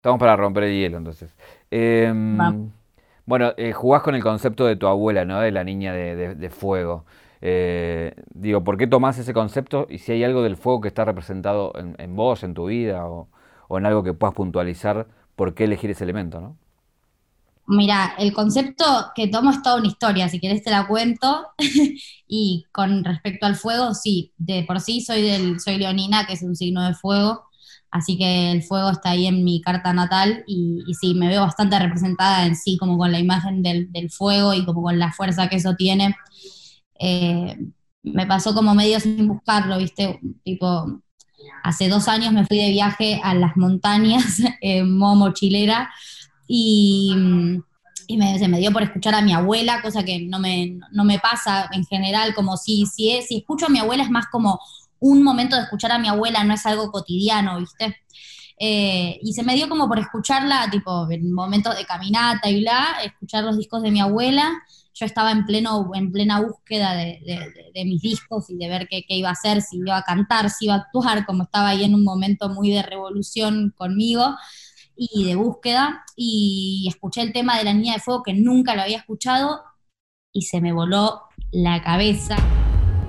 Estamos para romper el hielo, entonces. Em, bueno, eh, jugás con el concepto de tu abuela, ¿no? De la niña de, fuego. Eh, digo, ¿por qué tomás ese concepto y si hay algo del fuego que está representado en, vos, en tu vida o, o, en algo que puedas puntualizar, por qué elegir ese elemento, ¿no? Mira, el concepto que tomo es toda una historia, si querés te la cuento. y con respecto al fuego, sí, de por sí soy del, soy leonina, que es un signo de fuego, así que el fuego está ahí en mi carta natal y, sí, me veo bastante representada en sí, como con la imagen del, fuego y como con la fuerza que eso tiene. Eh, me pasó como medio sin buscarlo, ¿viste? Tipo, hace dos años me fui de viaje a las montañas en modo mochilera y, se me dio por escuchar a mi abuela, cosa que no me, no me pasa en general, como si, si, es, si escucho a mi abuela es más como un momento de escuchar a mi abuela, no es algo cotidiano, ¿viste? Eh, y se me dio como por escucharla, tipo, en momentos de caminata y bla, escuchar los discos de mi abuela. Yo estaba en, pleno, en plena búsqueda de, de, mis discos y de ver qué, qué, iba a hacer, si iba a cantar, si iba a actuar, como estaba ahí en un momento muy de revolución conmigo y de búsqueda y escuché el tema de la niña de fuego que nunca lo había escuchado y se me voló la cabeza.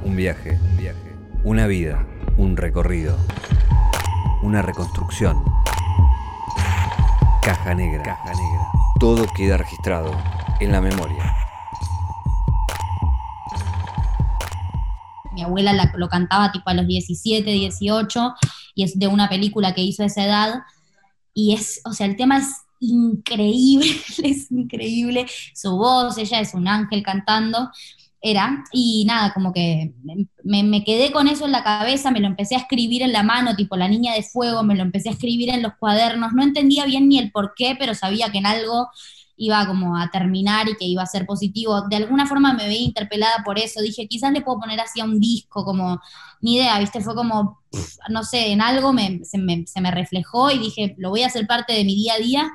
Un viaje, una vida, un recorrido, una reconstrucción. Caja negra, caja negra. Todo queda registrado en la memoria. Mi abuela lo cantaba tipo a los 17, 18 y es de una película que hizo a esa edad y es, o sea, el tema es increíble, es increíble, su voz, ella es un ángel cantando, era, y nada, como que me, me, quedé con eso en la cabeza, me lo empecé a escribir en la mano, tipo la niña de fuego, me lo empecé a escribir en los cuadernos, no entendía bien ni el por qué, pero sabía que en algo iba como a terminar y que iba a ser positivo. De alguna forma me veía interpelada por eso. Dije, quizás le puedo poner así a un disco, como, ni idea, ¿viste? Fue como, no sé, en algo se, me, reflejó y dije, lo voy a hacer parte de mi día a día.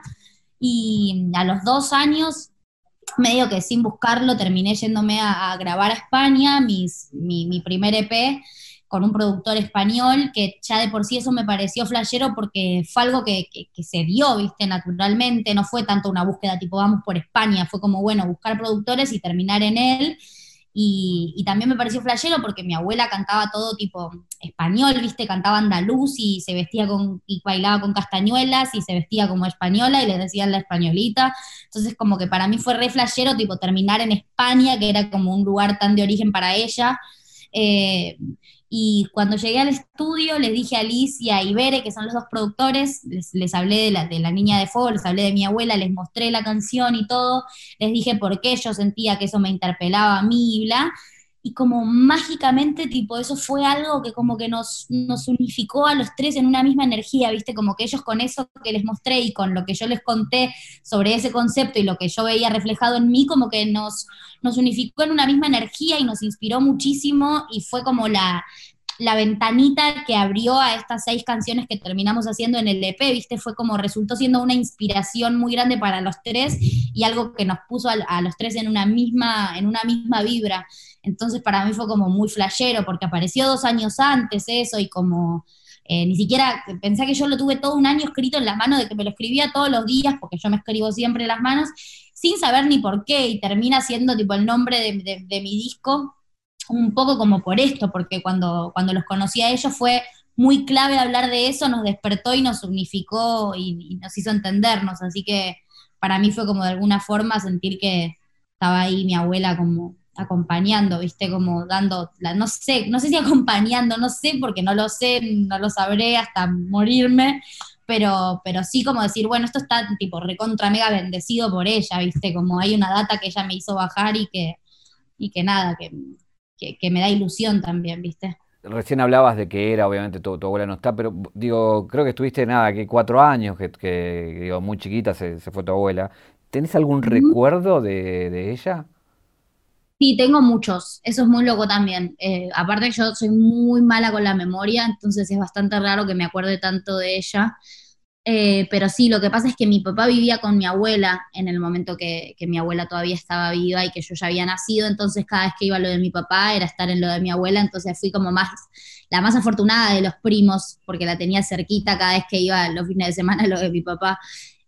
Y a los dos años medio que sin buscarlo terminé yéndome a, grabar a España, mi, mi, primer EP, con un productor español, que ya de por sí eso me pareció flashero porque fue algo que, se dio, viste, naturalmente, no fue tanto una búsqueda tipo vamos por España, fue como, bueno, buscar productores y terminar en él. Y, también me pareció flashero porque mi abuela cantaba todo tipo español, viste, cantaba andaluz y se vestía con, y bailaba con castañuelas y se vestía como española y le decían la españolita. Entonces como que para mí fue re flashero tipo terminar en España, que era como un lugar tan de origen para ella. Eh, y cuando llegué al estudio, les dije a Liz y a Ibere, que son los dos productores, les, hablé de la, de la, niña de fuego, les hablé de mi abuela, les mostré la canción y todo, les dije por qué yo sentía que eso me interpelaba a mí y bla y como mágicamente, tipo, eso fue algo que como que nos, nos unificó a los tres en una misma energía, ¿viste? Como que ellos con eso que les mostré y con lo que yo les conté sobre ese concepto y lo que yo veía reflejado en mí, como que nos, nos unificó en una misma energía y nos inspiró muchísimo y fue como la, la ventanita que abrió a estas seis canciones que terminamos haciendo en el EP, ¿viste? Fue como resultó siendo una inspiración muy grande para los tres y algo que nos puso a, los tres en una misma, en una misma vibra. Entonces para mí fue como muy flashero porque apareció dos años antes eso y como eh, ni siquiera pensé que yo lo tuve todo un año escrito en la mano, de que me lo escribía todos los días, porque yo me escribo siempre en las manos, sin saber ni por qué, y termina siendo tipo el nombre de mi disco, un poco como por esto, porque cuando, cuando los conocí a ellos fue muy clave hablar de eso, nos despertó y nos unificó y, nos hizo entendernos, así que para mí fue como de alguna forma sentir que estaba ahí mi abuela como acompañando, viste, como dando, no sé, no sé si acompañando, no sé, porque no lo sé, no lo sabré hasta morirme, pero, pero sí como decir, bueno, esto está tipo recontra mega bendecido por ella, viste, como hay una data que ella me hizo bajar y que, y que nada, que, que, me da ilusión también, ¿viste? Recién hablabas de que era, obviamente tu, abuela no está, pero digo, creo que estuviste nada, que cuatro años, que, digo, muy chiquita se, fue tu abuela. ¿Tenés algún recuerdo de, ella? Sí, tengo muchos. Eso es muy loco también. Eh, aparte yo soy muy mala con la memoria, entonces es bastante raro que me acuerde tanto de ella. Eh, pero sí, lo que pasa es que mi papá vivía con mi abuela en el momento que, mi abuela todavía estaba viva y que yo ya había nacido, entonces cada vez que iba a lo de mi papá era estar en lo de mi abuela, entonces fui como más, la más afortunada de los primos, porque la tenía cerquita cada vez que iba los fines de semana a lo de mi papá.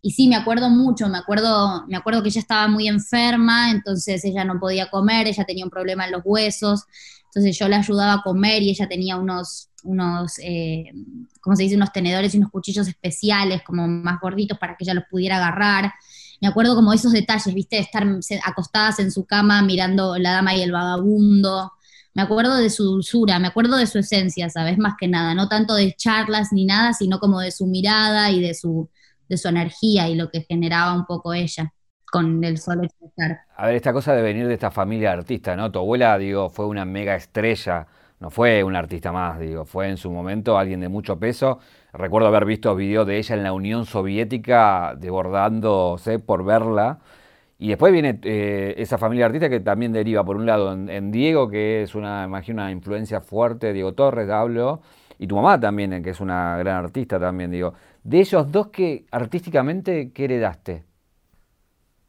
Y sí, me acuerdo mucho, me acuerdo, me acuerdo que ella estaba muy enferma, entonces ella no podía comer, ella tenía un problema en los huesos, entonces yo la ayudaba a comer y ella tenía unos unos, eh, ¿cómo se dice? Unos tenedores y unos cuchillos especiales, como más gorditos para que ella los pudiera agarrar. Me acuerdo como esos detalles, ¿viste? De estar acostadas en su cama mirando La Dama y el Vagabundo. Me acuerdo de su dulzura, me acuerdo de su esencia, ¿sabes? Más que nada, no tanto de charlas ni nada, sino como de su mirada y de su, de su energía y lo que generaba un poco ella con el solo estar. A ver, esta cosa de venir de esta familia de artistas, ¿no? Tu abuela, digo, fue una mega estrella no fue un artista más, digo, fue en su momento alguien de mucho peso. Recuerdo haber visto videos de ella en la Unión Soviética desbordándose por verla. Y después viene eh, esa familia de artistas que también deriva, por un lado, en, Diego, que es una, imagino, una influencia fuerte, Diego Torres, hablo, y tu mamá también, eh, que es una gran artista también, digo. De ellos dos, que artísticamente, ¿qué heredaste?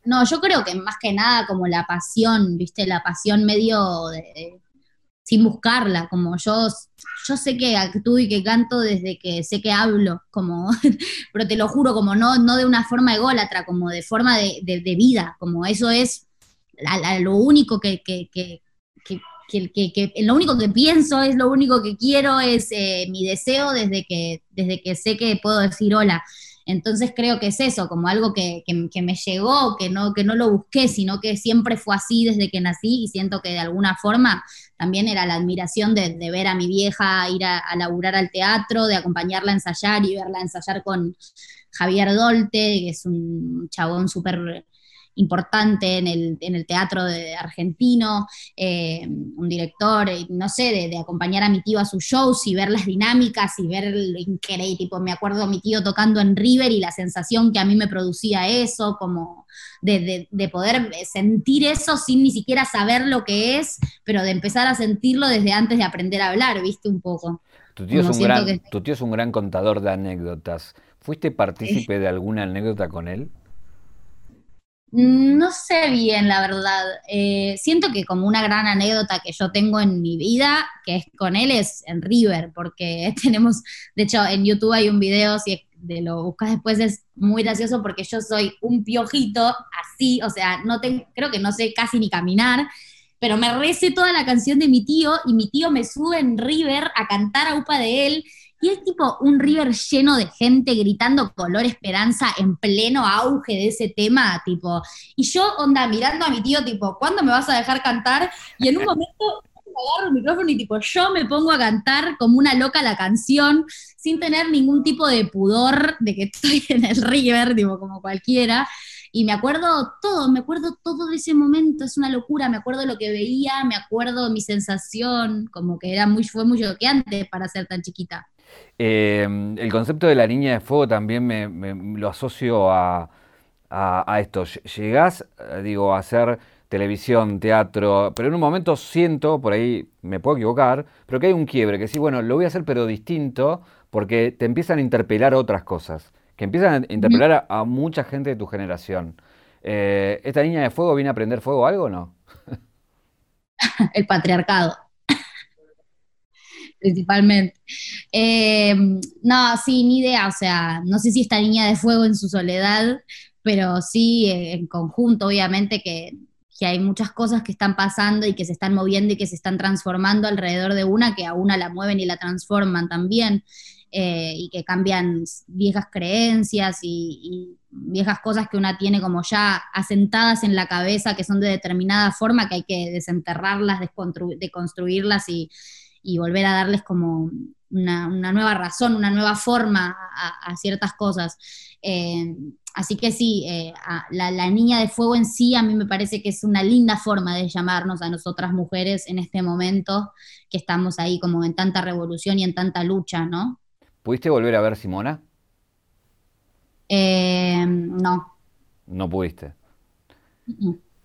No, yo creo que más que nada como la pasión, viste, la pasión medio de, sin buscarla, como yo, yo sé que actúo y que canto desde que sé que hablo, como, pero te lo juro, como no, no de una forma ególatra, como de forma de, vida, como eso es lo único que, que, que, que, lo único que pienso, es lo único que quiero, es eh, mi deseo desde que, desde que sé que puedo decir hola. Entonces creo que es eso, como algo que, me llegó, que no, que no lo busqué, sino que siempre fue así desde que nací y siento que de alguna forma también era la admiración de, ver a mi vieja ir a, a, laburar al teatro, de acompañarla a ensayar y verla ensayar con Javier Dolte, que es un chabón súper importante en el, en el teatro de argentino, eh, un director, eh, no sé, de, acompañar a mi tío a sus shows y ver las dinámicas y ver lo increíble, tipo, me acuerdo a mi tío tocando en River y la sensación que a mí me producía eso, como de, de, poder sentir eso sin ni siquiera saber lo que es, pero de empezar a sentirlo desde antes de aprender a hablar, viste un poco. Tu tío, es un, gran, tu tío es un gran contador de anécdotas. ¿Fuiste partícipe de alguna anécdota con él? No sé bien, la verdad. Eh, siento que como una gran anécdota que yo tengo en mi vida, que es con él, es en River, porque tenemos, de hecho, en YouTube hay un video, si de lo buscas después, es muy gracioso porque yo soy un piojito, así, o sea, no creo que no sé casi ni caminar, pero me recé toda la canción de mi tío y mi tío me sube en River a cantar a UPA de él y es tipo un River lleno de gente gritando color esperanza en pleno auge de ese tema, tipo, y yo onda mirando a mi tío, tipo, ¿cuándo me vas a dejar cantar? Y en un momento agarro el micrófono y tipo, yo me pongo a cantar como una loca la canción, sin tener ningún tipo de pudor de que estoy en el River, tipo, como cualquiera. Y me acuerdo todo, me acuerdo todo de ese momento, es una locura, me acuerdo lo que veía, me acuerdo mi sensación, como que era muy, fue muy choqueante para ser tan chiquita. Em, el concepto de la niña de fuego también me, lo asocio a, esto. Llegás, eh, digo, a hacer televisión, teatro, pero en un momento siento, por ahí me puedo equivocar, pero que hay un quiebre, que sí, bueno, lo voy a hacer pero distinto, porque te empiezan a interpelar otras cosas, que empiezan a interpelar a, mucha gente de tu generación. Eh, ¿Esta niña de fuego viene a prender fuego algo o no? El patriarcado principalmente. Eh, no, sí, ni idea, o sea, no sé si esta niña de fuego en su soledad, pero sí eh, en conjunto, obviamente, que, hay muchas cosas que están pasando y que se están moviendo y que se están transformando alrededor de una, que a una la mueven y la transforman también. Eh, y que cambian viejas creencias y, viejas cosas que una tiene como ya asentadas en la cabeza, que son de determinada forma, que hay que desenterrarlas, deconstruirlas y, y volver a darles como una, nueva razón, una nueva forma a, ciertas cosas. Eh, así que sí, eh, la, niña de fuego en sí a mí me parece que es una linda forma de llamarnos a nosotras mujeres en este momento que estamos ahí como en tanta revolución y en tanta lucha, ¿no? ¿Pudiste volver a ver Simona? Eh, no. No pudiste.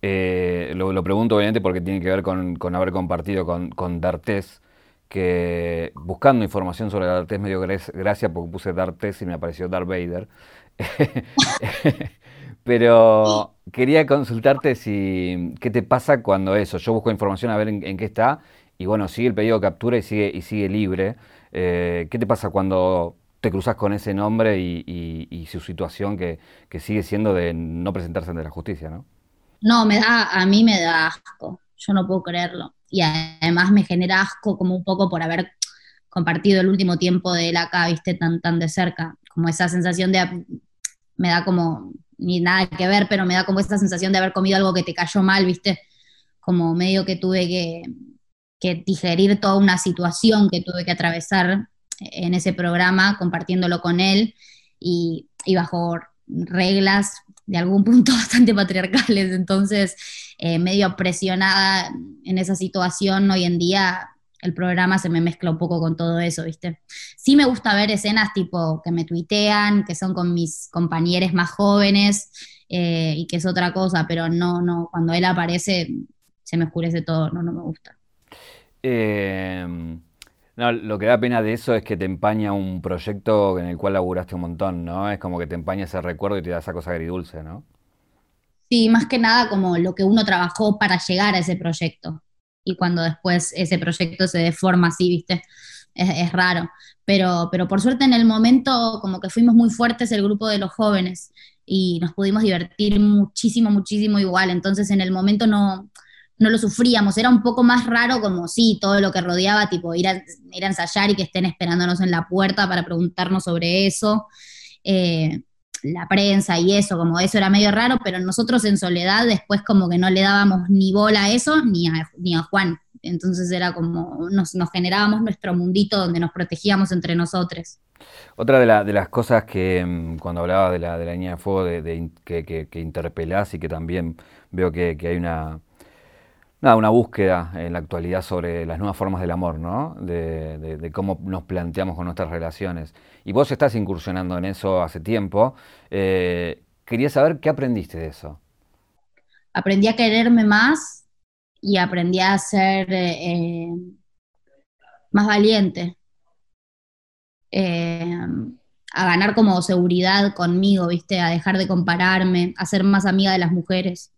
lo, pregunto obviamente porque tiene que ver con, haber compartido con, con D'Artés que buscando información sobre D'Artes me dio gracia porque puse D'Artes y me apareció Darth Vader. Pero quería consultarte si qué te pasa cuando eso. Yo busco información a ver en, qué está y bueno, sigue el pedido de captura y sigue, y sigue libre. Eh, ¿Qué te pasa cuando te cruzas con ese nombre y, su situación que, sigue siendo de no presentarse ante la justicia, ¿no? No, me da, a mí me da asco. Yo no puedo creerlo. Y además me genera asco como un poco por haber compartido el último tiempo de él acá, viste, tan, tan de cerca. Como esa sensación de, me da como, ni nada que ver, pero me da como esa sensación de haber comido algo que te cayó mal, viste. Como medio que tuve que, que digerir toda una situación que tuve que atravesar en ese programa, compartiéndolo con él y, bajo reglas de algún punto bastante patriarcales. Entonces, eh, medio presionada en esa situación, hoy en día el programa se me mezcla un poco con todo eso, ¿viste? Sí me gusta ver escenas tipo que me tuitean, que son con mis compañeros más jóvenes eh, y que es otra cosa, pero no, no, cuando él aparece se me oscurece todo, no, no me gusta. Eh, no, lo que da pena de eso es que te empaña un proyecto en el cual laburaste un montón, ¿no? Es como que te empaña ese recuerdo y te da esa cosa agridulce, ¿no? Sí, más que nada como lo que uno trabajó para llegar a ese proyecto. Y cuando después ese proyecto se deforma así, ¿viste? Es, raro. Pero, pero por suerte en el momento como que fuimos muy fuertes el grupo de los jóvenes y nos pudimos divertir muchísimo, muchísimo igual. Entonces en el momento no, no lo sufríamos, era un poco más raro como sí, todo lo que rodeaba, tipo ir a, ir a ensayar y que estén esperándonos en la puerta para preguntarnos sobre eso, eh, la prensa y eso, como eso era medio raro, pero nosotros en soledad después como que no le dábamos ni bola a eso ni a, ni a Juan, entonces era como nos, generábamos nuestro mundito donde nos protegíamos entre nosotros. Otra de, las cosas que mm, cuando hablaba de la, de la línea de fuego de, que, que, interpelás y que también veo que hay una una búsqueda en la actualidad sobre las nuevas formas del amor, ¿no? De, cómo nos planteamos con nuestras relaciones. Y vos estás incursionando en eso hace tiempo. Eh, quería saber qué aprendiste de eso. Aprendí a quererme más y aprendí a ser eh, más valiente. Eh, a ganar como seguridad conmigo, ¿viste? A dejar de compararme, a ser más amiga de las mujeres.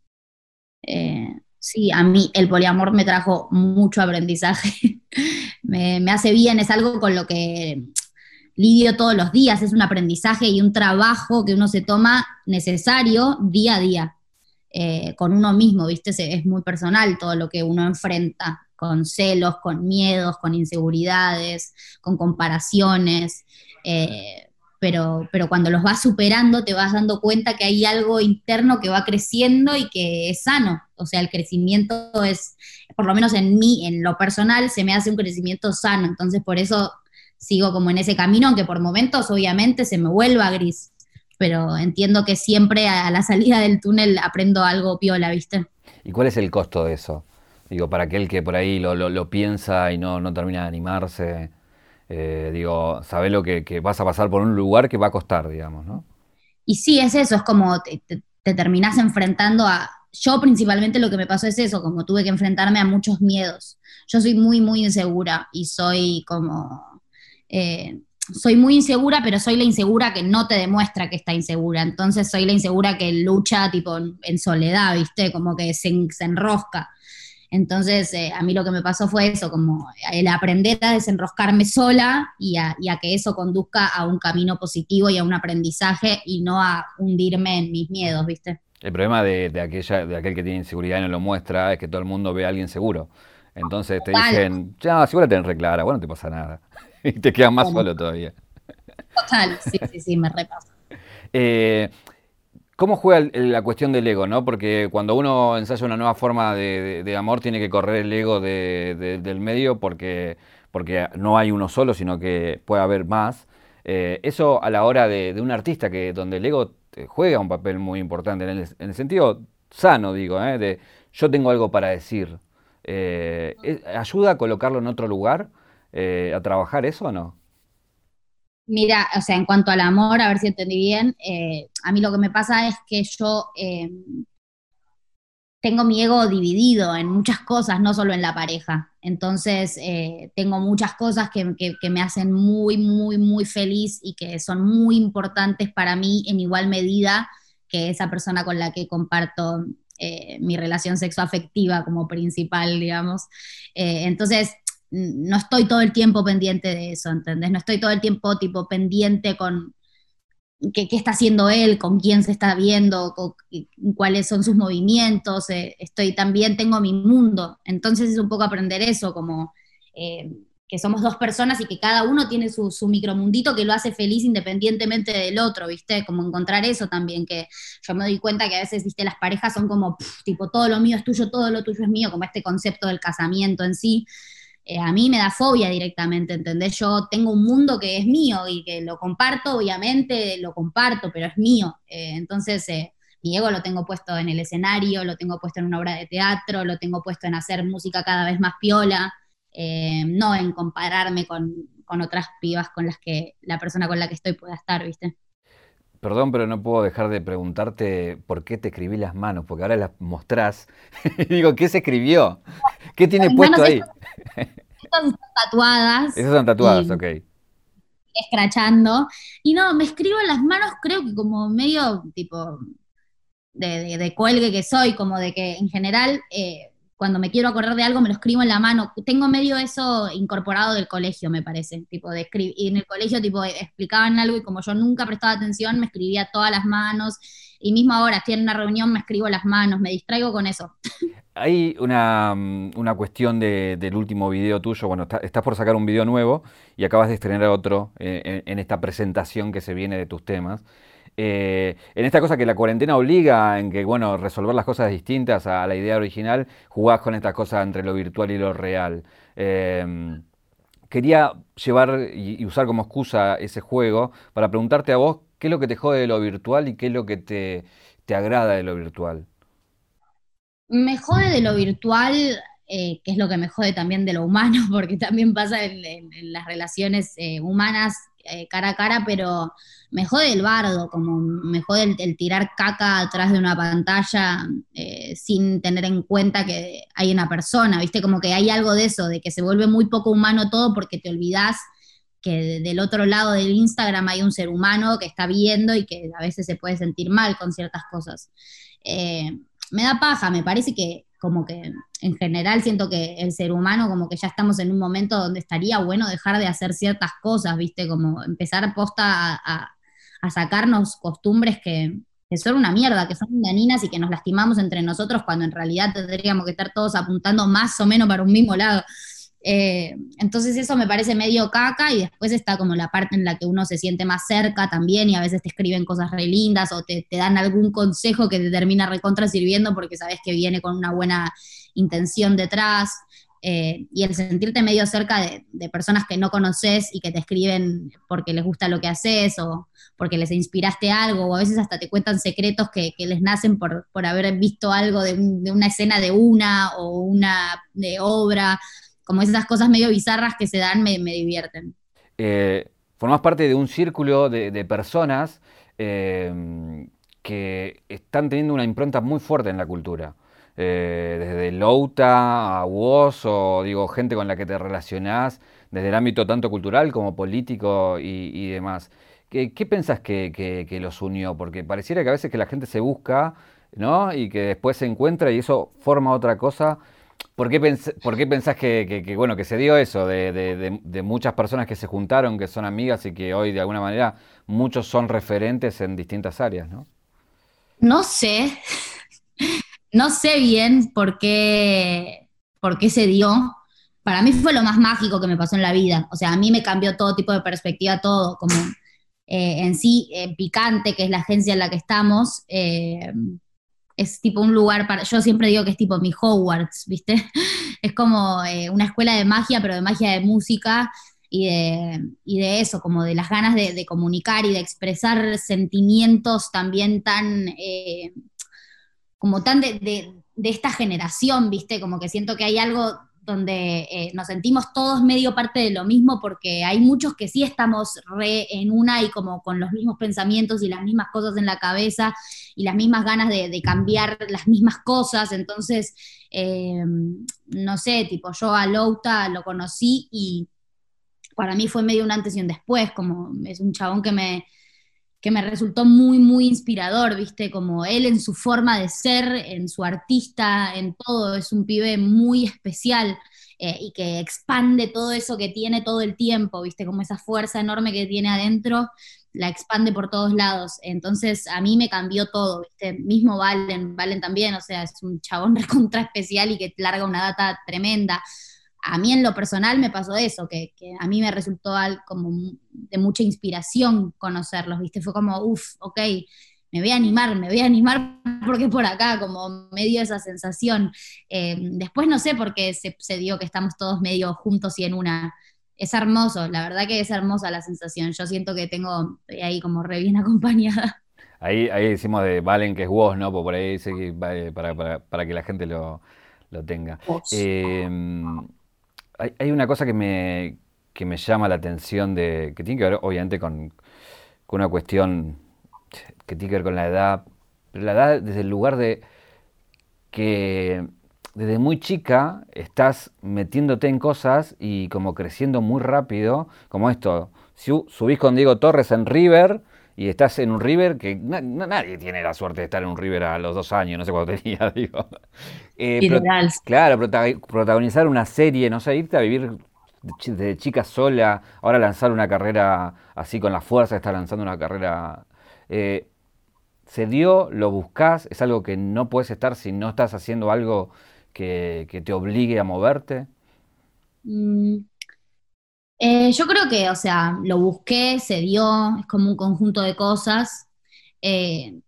Sí, a mí el poliamor me trajo mucho aprendizaje, me, hace bien, es algo con lo que lidio todos los días, es un aprendizaje y un trabajo que uno se toma necesario día a día, eh, con uno mismo, ¿viste? Es muy personal todo lo que uno enfrenta, con celos, con miedos, con inseguridades, con comparaciones. Eh, pero, pero cuando los vas superando te vas dando cuenta que hay algo interno que va creciendo y que es sano. O sea, el crecimiento es, por lo menos en mí, en lo personal, se me hace un crecimiento sano. Entonces, por eso sigo como en ese camino, aunque por momentos obviamente se me vuelva gris. Pero entiendo que siempre a la salida del túnel aprendo algo piola, ¿viste? ¿Y cuál es el costo de eso? Digo, para aquel que por ahí lo, lo piensa y no, no termina de animarse. Eh, digo, sabes lo que, vas a pasar por un lugar que va a costar, digamos, ¿no? Y sí, es eso, es como te, te, terminás enfrentando a... Yo principalmente lo que me pasó es eso, como tuve que enfrentarme a muchos miedos. Yo soy muy, muy insegura y soy como... Eh, soy muy insegura, pero soy la insegura que no te demuestra que está insegura. Entonces soy la insegura que lucha tipo en, soledad, ¿viste? Como que se enrosca. Entonces, eh, a mí lo que me pasó fue eso, como el aprender a desenroscarme sola y a, que eso conduzca a un camino positivo y a un aprendizaje y no a hundirme en mis miedos, ¿viste? El problema de, aquella, de aquel que tiene inseguridad y no lo muestra es que todo el mundo ve a alguien seguro. Entonces te dicen, ya, si vos la tenés reclara, bueno, no te pasa nada. y te quedas más solo todavía. Total, sí, sí, sí, me repasa. Eh, ¿Cómo juega la cuestión del ego, no? Porque cuando uno ensaya una nueva forma de, amor, tiene que correr el ego del medio porque, porque no hay uno solo, sino que puede haber más. Eh, eso a la hora de, un artista, que donde el ego juega un papel muy importante, en el, sentido sano, digo, ¿eh? de yo tengo algo para decir. Eh, ¿Ayuda a colocarlo en otro lugar? ¿A trabajar eso o no? Mira, o sea, en cuanto al amor, a ver si entendí bien, eh, a mí lo que me pasa es que yo eh, tengo mi ego dividido en muchas cosas, no solo en la pareja. Entonces, eh, tengo muchas cosas que, me hacen muy, muy, muy feliz y que son muy importantes para mí en igual medida que esa persona con la que comparto mi relación sexoafectiva como principal, digamos. Entonces, no estoy todo el tiempo pendiente de eso, ¿entendés? No estoy todo el tiempo tipo pendiente con qué, está haciendo él, con quién se está viendo, cuáles son sus movimientos. Eh, estoy también, tengo mi mundo. Entonces es un poco aprender eso, como eh, que somos dos personas y que cada uno tiene su, su, micromundito que lo hace feliz independientemente del otro, ¿viste? Como encontrar eso también, que yo me doy cuenta que a veces. Las parejas son como, tipo, todo lo mío es tuyo, todo lo tuyo es mío, como este concepto del casamiento en sí. Eh, a mí me da fobia directamente, ¿entendés? Yo tengo un mundo que es mío y que lo comparto, obviamente lo comparto, pero es mío. Eh, entonces, eh, mi ego lo tengo puesto en el escenario, lo tengo puesto en una obra de teatro, lo tengo puesto en hacer música cada vez más piola, no en compararme con, con otras pibas con las que la persona con la que estoy pueda estar, ¿viste? Perdón, pero no puedo dejar de preguntarte por qué te escribí las manos, porque ahora las mostrás. y digo, ¿qué se escribió? ¿Qué tiene puesto ahí? Estas son tatuadas. Esas son tatuadas, ok. Escrachando. Y no, me escribo en las manos, creo que como medio tipo de, de, cuelgue que soy, como de que en general eh, cuando me quiero acordar de algo me lo escribo en la mano. Tengo medio eso incorporado del colegio, me parece, tipo de. Y en el colegio, tipo, explicaban algo y como yo nunca prestaba atención, me escribía todas las manos. Y mismo ahora, estoy en una reunión, me escribo las manos, me distraigo con eso. Hay una, una cuestión del último video tuyo, bueno, estás por sacar un video nuevo y acabas de estrenar otro eh, en esta presentación que se viene de tus temas. Eh, en esta cosa que la cuarentena obliga en que, bueno, resolver las cosas distintas a la idea original, jugás con esta cosa entre lo virtual y lo real. Em, quería llevar y, usar como excusa ese juego para preguntarte a vos qué es lo que te jode de lo virtual y qué es lo que te, agrada de lo virtual. Me jode de lo virtual, eh, que es lo que me jode también de lo humano, porque también pasa en, las relaciones eh, humanas eh, cara a cara, pero me jode el bardo, como me jode el, tirar caca atrás de una pantalla eh, sin tener en cuenta que hay una persona, ¿viste? Como que hay algo de eso, de que se vuelve muy poco humano todo porque te olvidas que del otro lado del Instagram hay un ser humano que está viendo y que a veces se puede sentir mal con ciertas cosas. Eh, me da paja, me parece que como que en general siento que el ser humano como que ya estamos en un momento donde estaría bueno dejar de hacer ciertas cosas, ¿viste? Como empezar posta a, sacarnos costumbres que, son una mierda, que son dañinas y que nos lastimamos entre nosotros cuando en realidad tendríamos que estar todos apuntando más o menos para un mismo lado. Eh, entonces eso me parece medio caca y después está como la parte en la que uno se siente más cerca también y a veces te escriben cosas re lindas o te, dan algún consejo que te termina recontra sirviendo porque sabes que viene con una buena intención detrás. Eh, y el sentirte medio cerca de, personas que no conoces y que te escriben porque les gusta lo que haces o porque les inspiraste algo, o a veces hasta te cuentan secretos que, les nacen por, por haber visto algo de, de, una escena de una o una de obra como esas cosas medio bizarras que se dan me, divierten. Eh, formas parte de un círculo de, personas eh, que están teniendo una impronta muy fuerte en la cultura. Eh, desde Louta a vos o digo, gente con la que te relacionás, desde el ámbito tanto cultural como político y, demás. ¿Qué, pensás que, los unió? Porque pareciera que a veces que la gente se busca, ¿no? Y que después se encuentra y eso forma otra cosa ¿Por qué, pensás que, bueno, que se dio eso de, muchas personas que se juntaron, que son amigas y que hoy de alguna manera muchos son referentes en distintas áreas, ¿no? No sé, no sé bien por qué, por qué se dio. Para mí fue lo más mágico que me pasó en la vida. O sea, a mí me cambió todo tipo de perspectiva, todo, como eh, en sí, eh, Picante, que es la agencia en la que estamos. Eh, es tipo un lugar para, yo siempre digo que es tipo mi Hogwarts, ¿viste? Es como eh, una escuela de magia, pero de magia de música y de, de eso, como de las ganas de, comunicar y de expresar sentimientos también tan, eh, como tan de, esta generación, ¿viste? Como que siento que hay algo donde eh, nos sentimos todos medio parte de lo mismo, porque hay muchos que sí estamos re en una y como con los mismos pensamientos y las mismas cosas en la cabeza y las mismas ganas de, cambiar las mismas cosas. Entonces, eh, no sé, tipo, yo a Louta lo conocí y para mí fue medio un antes y un después, como es un chabón que me, que me resultó muy, muy inspirador, viste, como él en su forma de ser, en su artista, en todo, es un pibe muy especial. Eh, y que expande todo eso que tiene todo el tiempo, ¿viste? Como esa fuerza enorme que tiene adentro, la expande por todos lados. Entonces a mí me cambió todo, ¿viste? Mismo Valen, Valen también, o sea, es un chabón recontra especial y que larga una data tremenda a mí en lo personal me pasó eso, que, a mí me resultó como de mucha inspiración conocerlos, ¿viste? Fue como, uff, ok, me voy a animar, me voy a animar porque por acá, como medio esa sensación. Eh, después no sé por qué se, dio que estamos todos medio juntos y en una. Es hermoso, la verdad que es hermosa la sensación. Yo siento que tengo, ahí como re bien acompañada. Ahí, ahí decimos de Valen que es vos, ¿no? Por ahí dice que para, para, para, que la gente lo, lo tenga. Eh, hay, una cosa que me, me llama la atención de. que tiene que ver, obviamente, con, una cuestión que tiene que ver con la edad. La edad desde el lugar de que desde muy chica estás metiéndote en cosas y como creciendo muy rápido, como esto. Si subís con Diego Torres en River y estás en un River que nadie tiene la suerte de estar en un River a los dos años, no sé cuánto tenía, digo. Eh, claro, protagonizar una serie, no sé, irte a vivir de chica sola, ahora lanzar una carrera así con la fuerza, estar lanzando una carrera. Eh, ¿Se dio? ¿Lo buscas? ¿Es algo que no puedes estar si no estás haciendo algo que, te obligue a moverte? Mm, eh, yo creo que, o sea, lo busqué, se dio, es como un conjunto de cosas. Eh,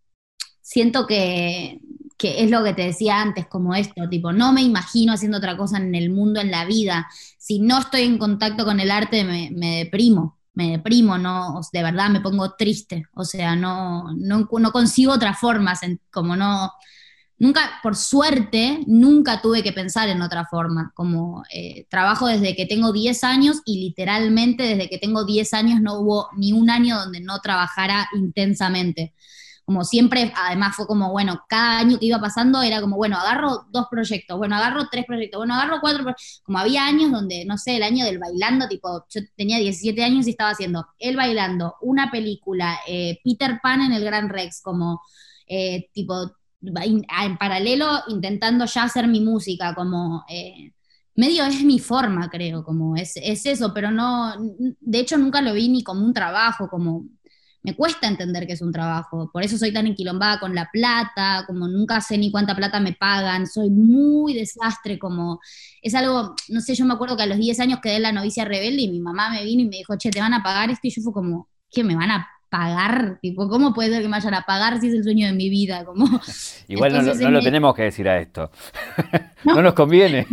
siento que, es lo que te decía antes, como esto, tipo, no me imagino haciendo otra cosa en el mundo, en la vida. Si no estoy en contacto con el arte, me, deprimo, me deprimo, no, de verdad me pongo triste. O sea, no, no, no consigo otras formas, como no, nunca, por suerte, nunca tuve que pensar en otra forma. Como eh, trabajo desde que tengo 10 años y literalmente desde que tengo 10 años no hubo ni un año donde no trabajara intensamente. Como siempre, además fue como, bueno, cada año que iba pasando era como, bueno, agarro dos proyectos, bueno, agarro tres proyectos, bueno, agarro cuatro. Como había años donde, no sé, el año del bailando, tipo, yo tenía 17 años y estaba haciendo el bailando, una película, eh, Peter Pan en el Gran Rex, como, eh, tipo, en paralelo intentando ya hacer mi música, como eh, medio es mi forma, creo, como es, eso, pero no, de hecho nunca lo vi ni como un trabajo, como me cuesta entender que es un trabajo, por eso soy tan enquilombada con la plata, como nunca sé ni cuánta plata me pagan, soy muy desastre, como es algo, no sé, yo me acuerdo que a los 10 años quedé en la novicia rebelde y mi mamá me vino y me dijo, che, te van a pagar esto, y yo fue como, ¿qué me van a pagar, tipo, ¿cómo puede ser que me vayan a pagar si es el sueño de mi vida? Como, Igual no, lo tenemos que decir a esto. no, nos conviene.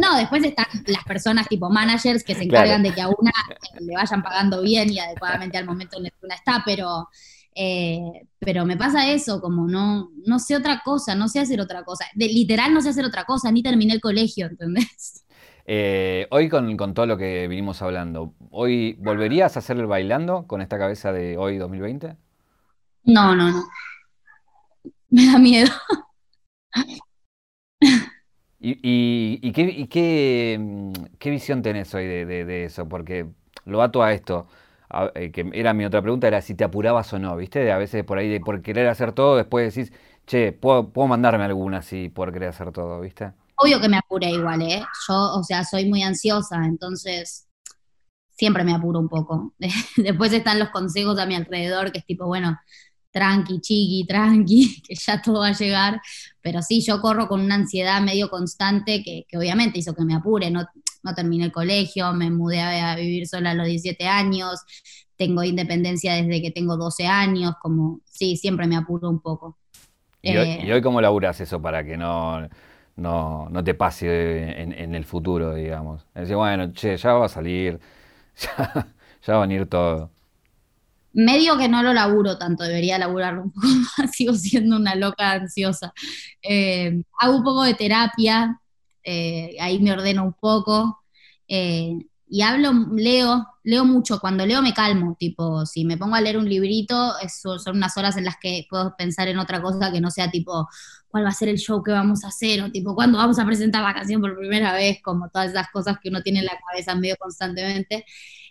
No, después están las personas tipo managers que se encargan de que a una le vayan pagando bien y adecuadamente al momento en el que una está, pero, eh, pero me pasa eso, como no, no sé otra cosa, no sé hacer otra cosa. De, literal no sé hacer otra cosa, ni terminé el colegio, ¿entendés? Eh, hoy con, todo lo que vinimos hablando, ¿hoy volverías a hacer el bailando con esta cabeza de hoy 2020? No, no, no. Me da miedo. ¿Y, qué, visión tenés hoy de, eso? Porque lo ato a esto, eh, que era mi otra pregunta, era si te apurabas o no, ¿viste? A veces por ahí, de, por querer hacer todo, después decís, che, puedo, puedo mandarme alguna si por querer hacer todo, ¿viste? Obvio que me apuré igual, ¿eh? Yo, o sea, soy muy ansiosa, entonces siempre me apuro un poco. Después están los consejos a mi alrededor, que es tipo, bueno, tranqui, chiqui, tranqui, que ya todo va a llegar. Pero sí, yo corro con una ansiedad medio constante que, obviamente hizo que me apure. No, no terminé el colegio, me mudé a, vivir sola a los 17 años, tengo independencia desde que tengo 12 años, como, sí, siempre me apuro un poco. ¿Y, hoy, ¿y hoy cómo laburas eso para que no no, no te pase en, el futuro, digamos. Decir, bueno, che, ya va a salir, ya, va a venir todo. Medio que no lo laburo tanto, debería laburarlo un poco más, sigo siendo una loca ansiosa. Eh, hago un poco de terapia, eh, ahí me ordeno un poco. Eh, y hablo, leo, leo mucho. Cuando leo me calmo, tipo, si me pongo a leer un librito, eso son unas horas en las que puedo pensar en otra cosa que no sea tipo, cuál va a ser el show que vamos a hacer, o tipo, cuándo vamos a presentar la canción por primera vez, como todas esas cosas que uno tiene en la cabeza medio constantemente.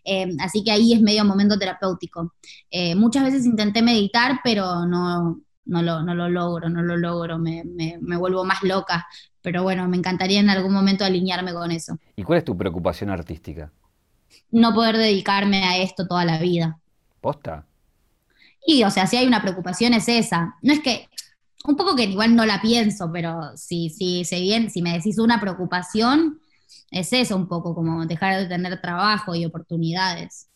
Eh, así que ahí es medio momento terapéutico. Eh, muchas veces intenté meditar, pero no, no, lo, no lo logro, no lo logro, me, me, me vuelvo más loca pero bueno, me encantaría en algún momento alinearme con eso. ¿Y cuál es tu preocupación artística? No poder dedicarme a esto toda la vida. ¿Posta? Y, o sea, si hay una preocupación es esa. No es que, un poco que igual no la pienso, pero si, si, si, bien, si me decís una preocupación, es eso un poco, como dejar de tener trabajo y oportunidades.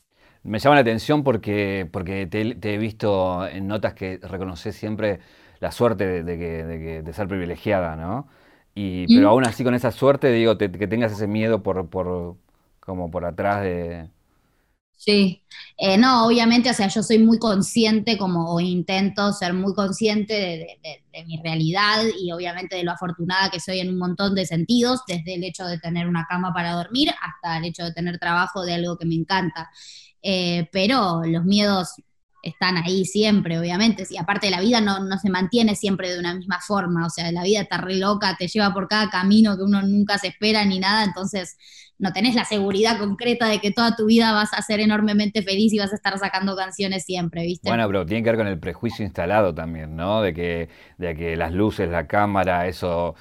Me llama la atención porque, porque te, he visto en notas que reconoces siempre la suerte de, de ser privilegiada, ¿no? Y, pero aún así con esa suerte, digo, que tengas ese miedo por, por, como por atrás de... Sí, eh, no, obviamente, o sea, yo soy muy consciente como, o intento ser muy consciente de, mi realidad y obviamente de lo afortunada que soy en un montón de sentidos, desde el hecho de tener una cama para dormir hasta el hecho de tener trabajo de algo que me encanta. Eh, pero los miedos están ahí siempre, obviamente. Y aparte la vida no, se mantiene siempre de una misma forma, o sea, la vida está re loca, te lleva por cada camino que uno nunca se espera ni nada, entonces no tenés la seguridad concreta de que toda tu vida vas a ser enormemente feliz y vas a estar sacando canciones siempre, ¿viste? Bueno, pero tiene que ver con el prejuicio instalado también, ¿no? De que, de que las luces, la cámara, eso...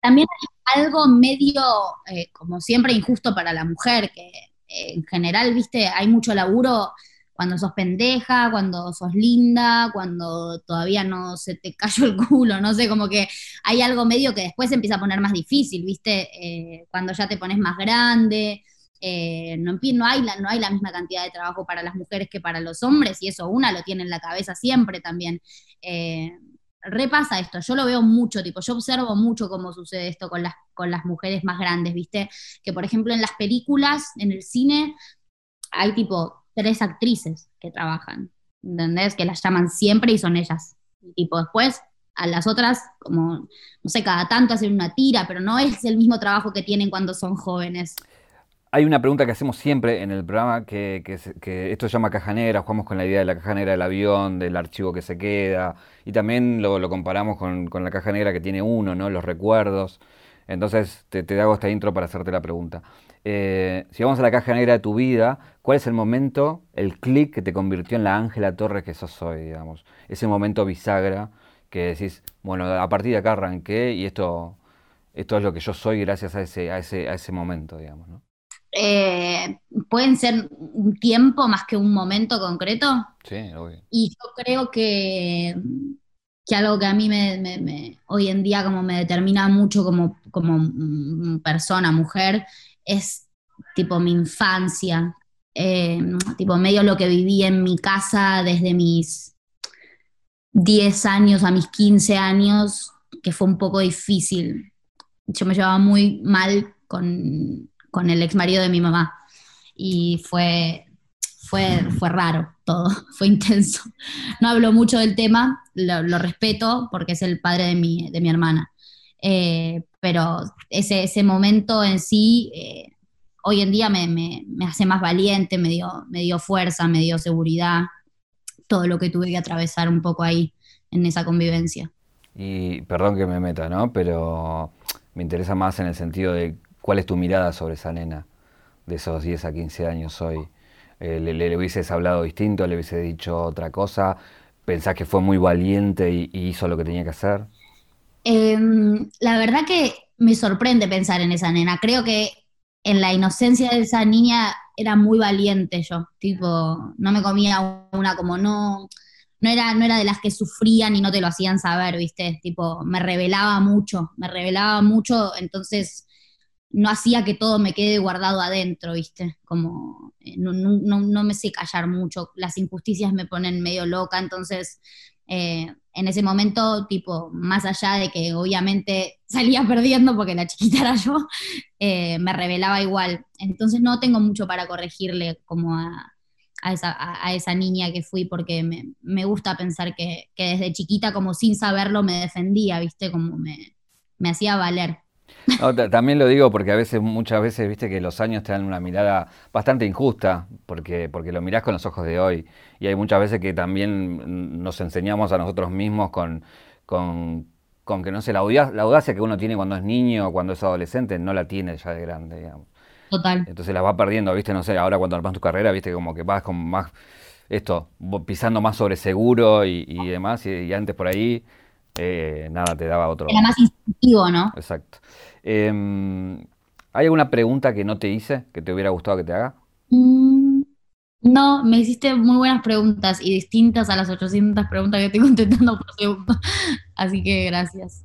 También hay algo medio, eh, como siempre, injusto para la mujer, que en general, ¿viste? Hay mucho laburo cuando sos pendeja, cuando sos linda, cuando todavía no se te cayó el culo, no sé, como que hay algo medio que después se empieza a poner más difícil, ¿viste? Eh, cuando ya te pones más grande, eh, no, no, hay la, no hay la misma cantidad de trabajo para las mujeres que para los hombres, y eso una lo tiene en la cabeza siempre también. Eh, repasa esto, yo lo veo mucho, tipo, yo observo mucho cómo sucede esto con las, con las mujeres más grandes, ¿viste? Que por ejemplo en las películas, en el cine, hay tipo tres actrices que trabajan, ¿entendés? Que las llaman siempre y son ellas. Y tipo, después a las otras, como, no sé, cada tanto hacen una tira, pero no es el mismo trabajo que tienen cuando son jóvenes. Hay una pregunta que hacemos siempre en el programa, que, esto se llama caja negra, jugamos con la idea de la caja negra del avión, del archivo que se queda, y también lo, comparamos con, la caja negra que tiene uno, ¿no? Los recuerdos. Entonces te, te hago esta intro para hacerte la pregunta. Eh, si vamos a la caja negra de tu vida, ¿cuál es el momento, el clic que te convirtió en la Ángela Torres que sos hoy, digamos? Ese momento bisagra que decís, bueno, a partir de acá arranqué y esto, es lo que yo soy gracias a ese, a ese, a ese momento, digamos, ¿no? Eh, pueden ser un tiempo más que un momento concreto. Sí, obvio. Y yo creo que, que algo que a mí me, hoy en día como me determina mucho como, como persona, mujer, es tipo mi infancia, eh, tipo medio lo que viví en mi casa desde mis 10 años a mis 15 años, que fue un poco difícil. Yo me llevaba muy mal con, el ex marido de mi mamá y fue, fue, fue raro todo, fue intenso. No hablo mucho del tema, lo, respeto porque es el padre de mi, de mi hermana. Eh, pero ese, ese momento en sí, eh, hoy en día me, me, me, hace más valiente, me dio, me dio fuerza, me dio seguridad, todo lo que tuve que atravesar un poco ahí en esa convivencia. Y perdón que me meta, ¿no? Pero me interesa más en el sentido de cuál es tu mirada sobre esa nena de esos 10 a 15 años hoy. Eh, le, le, hubieses hablado distinto? ¿Le hubiese dicho otra cosa? ¿Pensás que fue muy valiente y, y hizo lo que tenía que hacer? Em, la verdad que me sorprende pensar en esa nena. Creo que en la inocencia de esa niña era muy valiente yo. Tipo, no me comía una como no. No era, no era de las que sufrían y no te lo hacían saber, ¿viste? Tipo, me revelaba mucho, me revelaba mucho, entonces no hacía que todo me quede guardado adentro, ¿viste? Como eh, no, no, no me sé callar mucho, las injusticias me ponen medio loca, entonces eh, en ese momento, tipo, más allá de que obviamente salía perdiendo porque la chiquita era yo, eh, me revelaba igual. Entonces no tengo mucho para corregirle como a, esa, niña que fui porque me, gusta pensar que, desde chiquita, como sin saberlo, me defendía, ¿viste? Como me, hacía valer. También lo digo porque a veces, muchas veces, viste que los años te dan una mirada bastante injusta, porque, porque lo mirás con los ojos de hoy. Y hay muchas veces que también nos enseñamos a nosotros mismos con, con, con que, no sé, la audacia, la audacia que uno tiene cuando es niño o cuando es adolescente, no la tiene ya de grande, digamos. Total. Entonces la va perdiendo, viste, no sé, ahora cuando armas tu carrera, viste, como que vas con más, esto, pisando más sobre seguro y, demás, y, antes por ahí, eh, nada, te daba otro. Era más instintivo, ¿no? Exacto. Em, ¿Hay alguna pregunta que no te hice que te hubiera gustado que te haga? Mm, no, me hiciste muy buenas preguntas y distintas a las 800 preguntas que estoy contestando por segundo. Así que gracias.